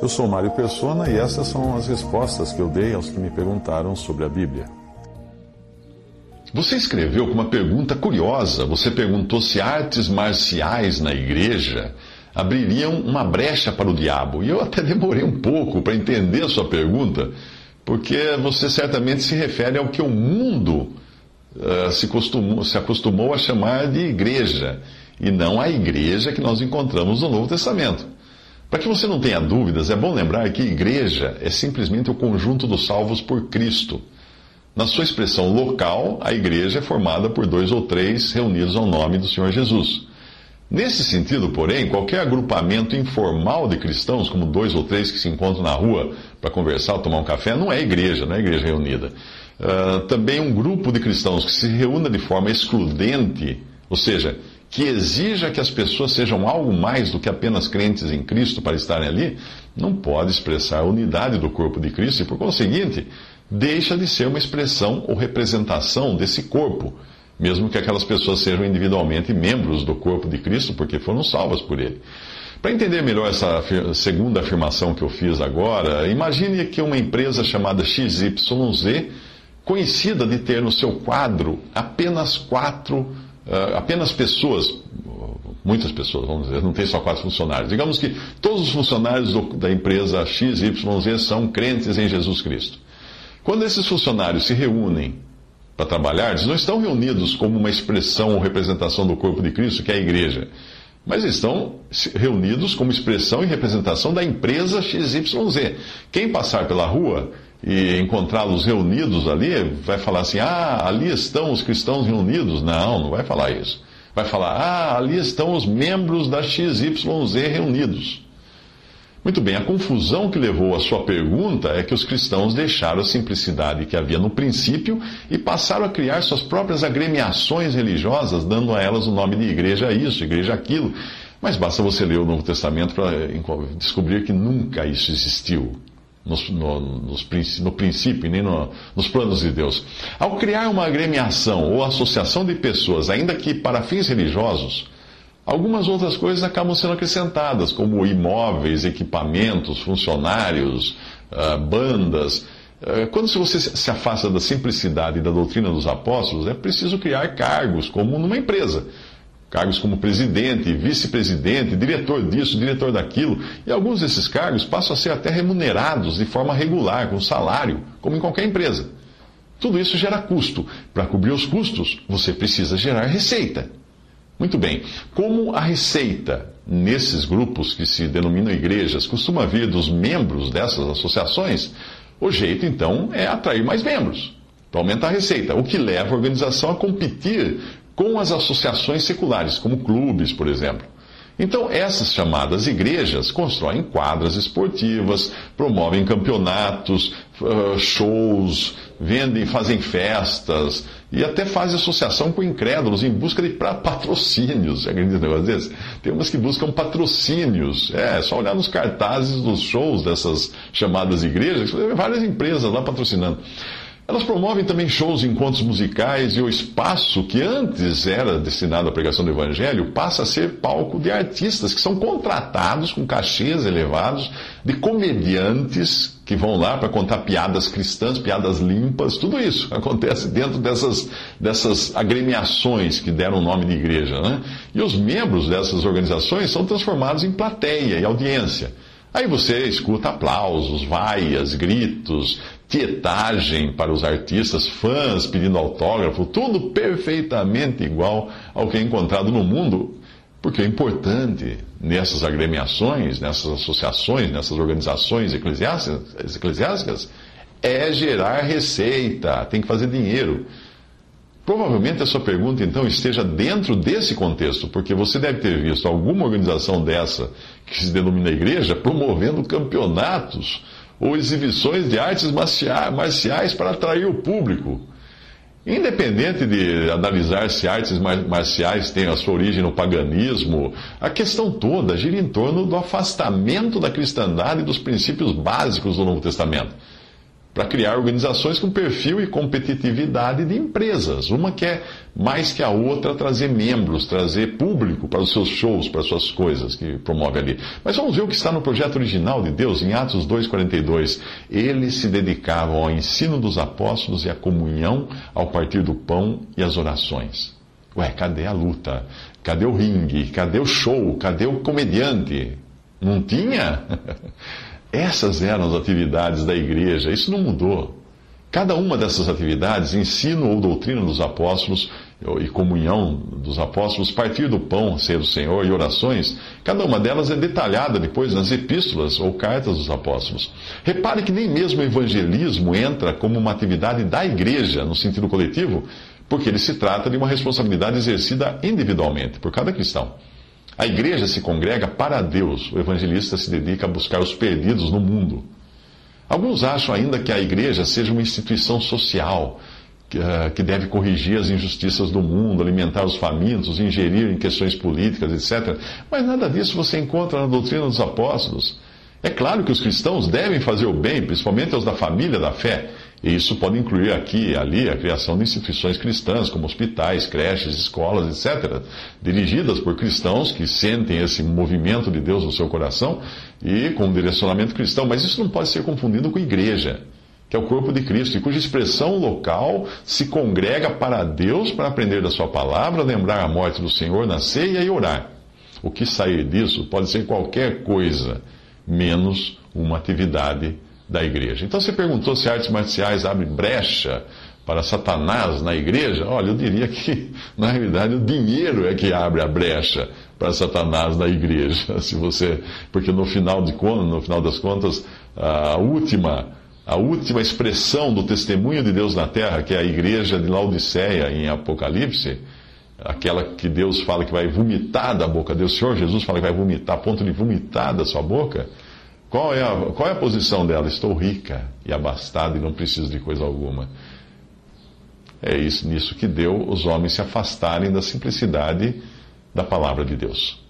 Eu sou Mário Persona e essas são as respostas que eu dei aos que me perguntaram sobre a Bíblia. Você escreveu com uma pergunta curiosa. Você perguntou se artes marciais na igreja abririam uma brecha para o diabo. E eu até demorei um pouco para entender a sua pergunta, porque você certamente se refere ao que o mundo uh, se, costumou, se acostumou a chamar de igreja, e não a igreja que nós encontramos no Novo Testamento. Para que você não tenha dúvidas, é bom lembrar que igreja é simplesmente o conjunto dos salvos por Cristo. Na sua expressão local, a igreja é formada por dois ou três reunidos ao nome do Senhor Jesus. Nesse sentido, porém, qualquer agrupamento informal de cristãos, como dois ou três que se encontram na rua para conversar ou tomar um café, não é igreja, não é igreja reunida. Uh, também um grupo de cristãos que se reúna de forma excludente, ou seja, que exija que as pessoas sejam algo mais do que apenas crentes em Cristo para estarem ali, não pode expressar a unidade do corpo de Cristo e, por conseguinte, deixa de ser uma expressão ou representação desse corpo, mesmo que aquelas pessoas sejam individualmente membros do corpo de Cristo, porque foram salvas por ele. Para entender melhor essa segunda afirmação que eu fiz agora, imagine que uma empresa chamada XYZ, conhecida de ter no seu quadro apenas quatro apenas pessoas, muitas pessoas, vamos dizer, não tem só quatro funcionários. Digamos que todos os funcionários da empresa XYZ são crentes em Jesus Cristo. Quando esses funcionários se reúnem para trabalhar, eles não estão reunidos como uma expressão ou representação do corpo de Cristo, que é a igreja, mas estão reunidos como expressão e representação da empresa XYZ. Quem passar pela rua e encontrá-los reunidos ali, vai falar assim: ah, ali estão os cristãos reunidos. Não, não vai falar isso. Vai falar: ah, ali estão os membros da XYZ reunidos. Muito bem, a confusão que levou a sua pergunta é que os cristãos deixaram a simplicidade que havia no princípio e passaram a criar suas próprias agremiações religiosas, dando a elas o nome de igreja isso, igreja aquilo. Mas basta você ler o Novo Testamento para descobrir que nunca isso existiu nos, no, nos, no princípio nem no, nos planos de Deus. Ao criar uma agremiação ou associação de pessoas, ainda que para fins religiosos, algumas outras coisas acabam sendo acrescentadas, como imóveis, equipamentos, funcionários, uh, bandas. Uh, quando você se afasta da simplicidade e da doutrina dos apóstolos, é preciso criar cargos, como numa empresa. Cargos como presidente, vice-presidente, diretor disso, diretor daquilo. E alguns desses cargos passam a ser até remunerados de forma regular, com salário, como em qualquer empresa. Tudo isso gera custo. Para cobrir os custos, você precisa gerar receita. Muito bem. Como a receita nesses grupos que se denominam igrejas costuma vir dos membros dessas associações, o jeito então é atrair mais membros para aumentar a receita, o que leva a organização a competir com as associações seculares, como clubes, por exemplo. Então, essas chamadas igrejas constroem quadras esportivas, promovem campeonatos, ah, shows, vendem, fazem festas e até fazem associação com incrédulos em busca de patrocínios. Você acredita negócio desse? Tem umas que buscam patrocínios. É, só olhar nos cartazes dos shows dessas chamadas igrejas, várias empresas lá patrocinando. Elas promovem também shows, encontros musicais e o espaço que antes era destinado à pregação do Evangelho passa a ser palco de artistas que são contratados com cachês elevados, de comediantes que vão lá para contar piadas cristãs, piadas limpas, tudo isso acontece dentro dessas, dessas agremiações que deram o nome de igreja. Né? E os membros dessas organizações são transformados em plateia e audiência. Aí você escuta aplausos, vaias, gritos, tietagem para os artistas, fãs pedindo autógrafo, tudo perfeitamente igual ao que é encontrado no mundo. Porque o importante nessas agremiações, nessas associações, nessas organizações eclesiásticas, eclesiásticas é gerar receita, tem que fazer dinheiro. Provavelmente a sua pergunta, então, esteja dentro desse contexto, porque você deve ter visto alguma organização dessa, que se denomina igreja, promovendo campeonatos ou exibições de artes marciais para atrair o público. Independente de analisar se artes marciais têm a sua origem no paganismo, a questão toda gira em torno do afastamento da cristandade dos princípios básicos do Novo Testamento. Para criar organizações com perfil e competitividade de empresas. Uma quer mais que a outra trazer membros, trazer público para os seus shows, para as suas coisas que promove ali. Mas vamos ver o que está no projeto original de Deus, em Atos 2,42. Eles se dedicavam ao ensino dos apóstolos e à comunhão, ao partir do pão e às orações. Ué, cadê a luta? Cadê o ringue? Cadê o show? Cadê o comediante? Não tinha? Essas eram as atividades da igreja, isso não mudou. Cada uma dessas atividades, ensino ou doutrina dos apóstolos e comunhão dos apóstolos, partir do pão, ser do Senhor e orações, cada uma delas é detalhada depois nas epístolas ou cartas dos apóstolos. Repare que nem mesmo o evangelismo entra como uma atividade da igreja, no sentido coletivo, porque ele se trata de uma responsabilidade exercida individualmente por cada cristão. A igreja se congrega para Deus, o evangelista se dedica a buscar os perdidos no mundo. Alguns acham ainda que a igreja seja uma instituição social eh, que deve corrigir as injustiças do mundo, alimentar os famintos, ingerir em questões políticas, etc. Mas nada disso você encontra na doutrina dos apóstolos. É claro que os cristãos devem fazer o bem, principalmente aos da família da fé, e isso pode incluir aqui e ali a criação de instituições cristãs, como hospitais, creches, escolas, etc., dirigidas por cristãos que sentem esse movimento de Deus no seu coração e com um direcionamento cristão. Mas isso não pode ser confundido com igreja, que é o corpo de Cristo, e cuja expressão local se congrega para Deus para aprender da Sua palavra, lembrar a morte do Senhor na ceia e orar. O que sair disso pode ser qualquer coisa, menos uma atividade da igreja. Então você perguntou se artes marciais abrem brecha para Satanás na igreja? Olha, eu diria que, na realidade, o dinheiro é que abre a brecha para Satanás na igreja. Se você, porque no final, de, no final das contas, a última, a última expressão do testemunho de Deus na terra, que é a igreja de Laodiceia em Apocalipse, aquela que Deus fala que vai vomitar da boca Deus, Senhor Jesus fala que vai vomitar, a ponto de vomitar da sua boca, qual é, a, qual é a posição dela? Estou rica e abastada e não preciso de coisa alguma. É isso nisso que deu os homens se afastarem da simplicidade da palavra de Deus.